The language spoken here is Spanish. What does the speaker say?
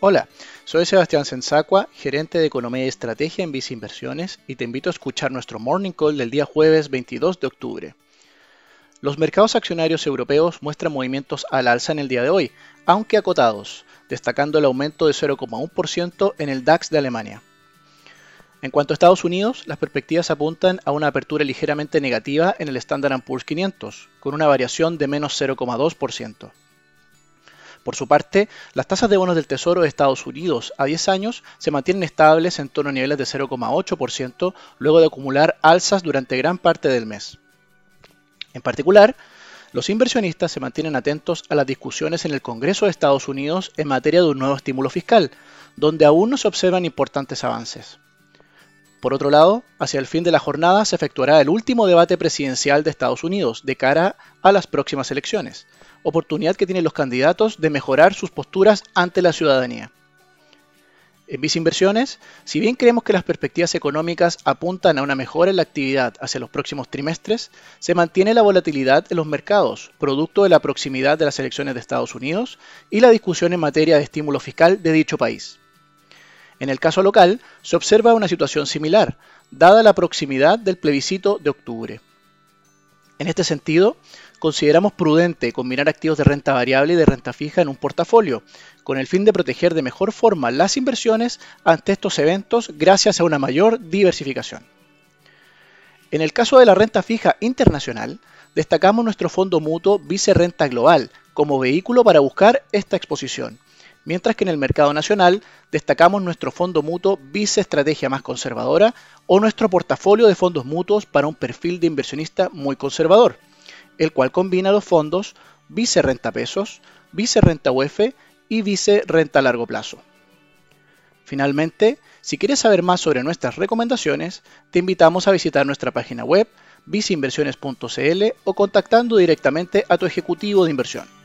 Hola, soy Sebastián Sensacua, gerente de Economía y Estrategia en Vice Inversiones y te invito a escuchar nuestro Morning Call del día jueves 22 de octubre. Los mercados accionarios europeos muestran movimientos al alza en el día de hoy, aunque acotados, destacando el aumento de 0,1% en el DAX de Alemania. En cuanto a Estados Unidos, las perspectivas apuntan a una apertura ligeramente negativa en el Standard Poor's 500, con una variación de menos 0,2%. Por su parte, las tasas de bonos del Tesoro de Estados Unidos a 10 años se mantienen estables en torno a niveles de 0,8% luego de acumular alzas durante gran parte del mes. En particular, los inversionistas se mantienen atentos a las discusiones en el Congreso de Estados Unidos en materia de un nuevo estímulo fiscal, donde aún no se observan importantes avances. Por otro lado, hacia el fin de la jornada se efectuará el último debate presidencial de Estados Unidos de cara a las próximas elecciones, oportunidad que tienen los candidatos de mejorar sus posturas ante la ciudadanía. En Vice Inversiones, si bien creemos que las perspectivas económicas apuntan a una mejora en la actividad hacia los próximos trimestres, se mantiene la volatilidad en los mercados, producto de la proximidad de las elecciones de Estados Unidos y la discusión en materia de estímulo fiscal de dicho país. En el caso local, se observa una situación similar, dada la proximidad del plebiscito de octubre. En este sentido, consideramos prudente combinar activos de renta variable y de renta fija en un portafolio, con el fin de proteger de mejor forma las inversiones ante estos eventos gracias a una mayor diversificación. En el caso de la renta fija internacional, destacamos nuestro fondo mutuo Vice Renta Global como vehículo para buscar esta exposición, mientras que en el mercado nacional destacamos nuestro fondo mutuo Vice Estrategia más conservadora o nuestro portafolio de fondos mutuos para un perfil de inversionista muy conservador el cual combina los fondos Vice Renta Pesos, Vice Renta UF y Vice Renta Largo Plazo. Finalmente, si quieres saber más sobre nuestras recomendaciones, te invitamos a visitar nuestra página web viceinversiones.cl o contactando directamente a tu ejecutivo de inversión.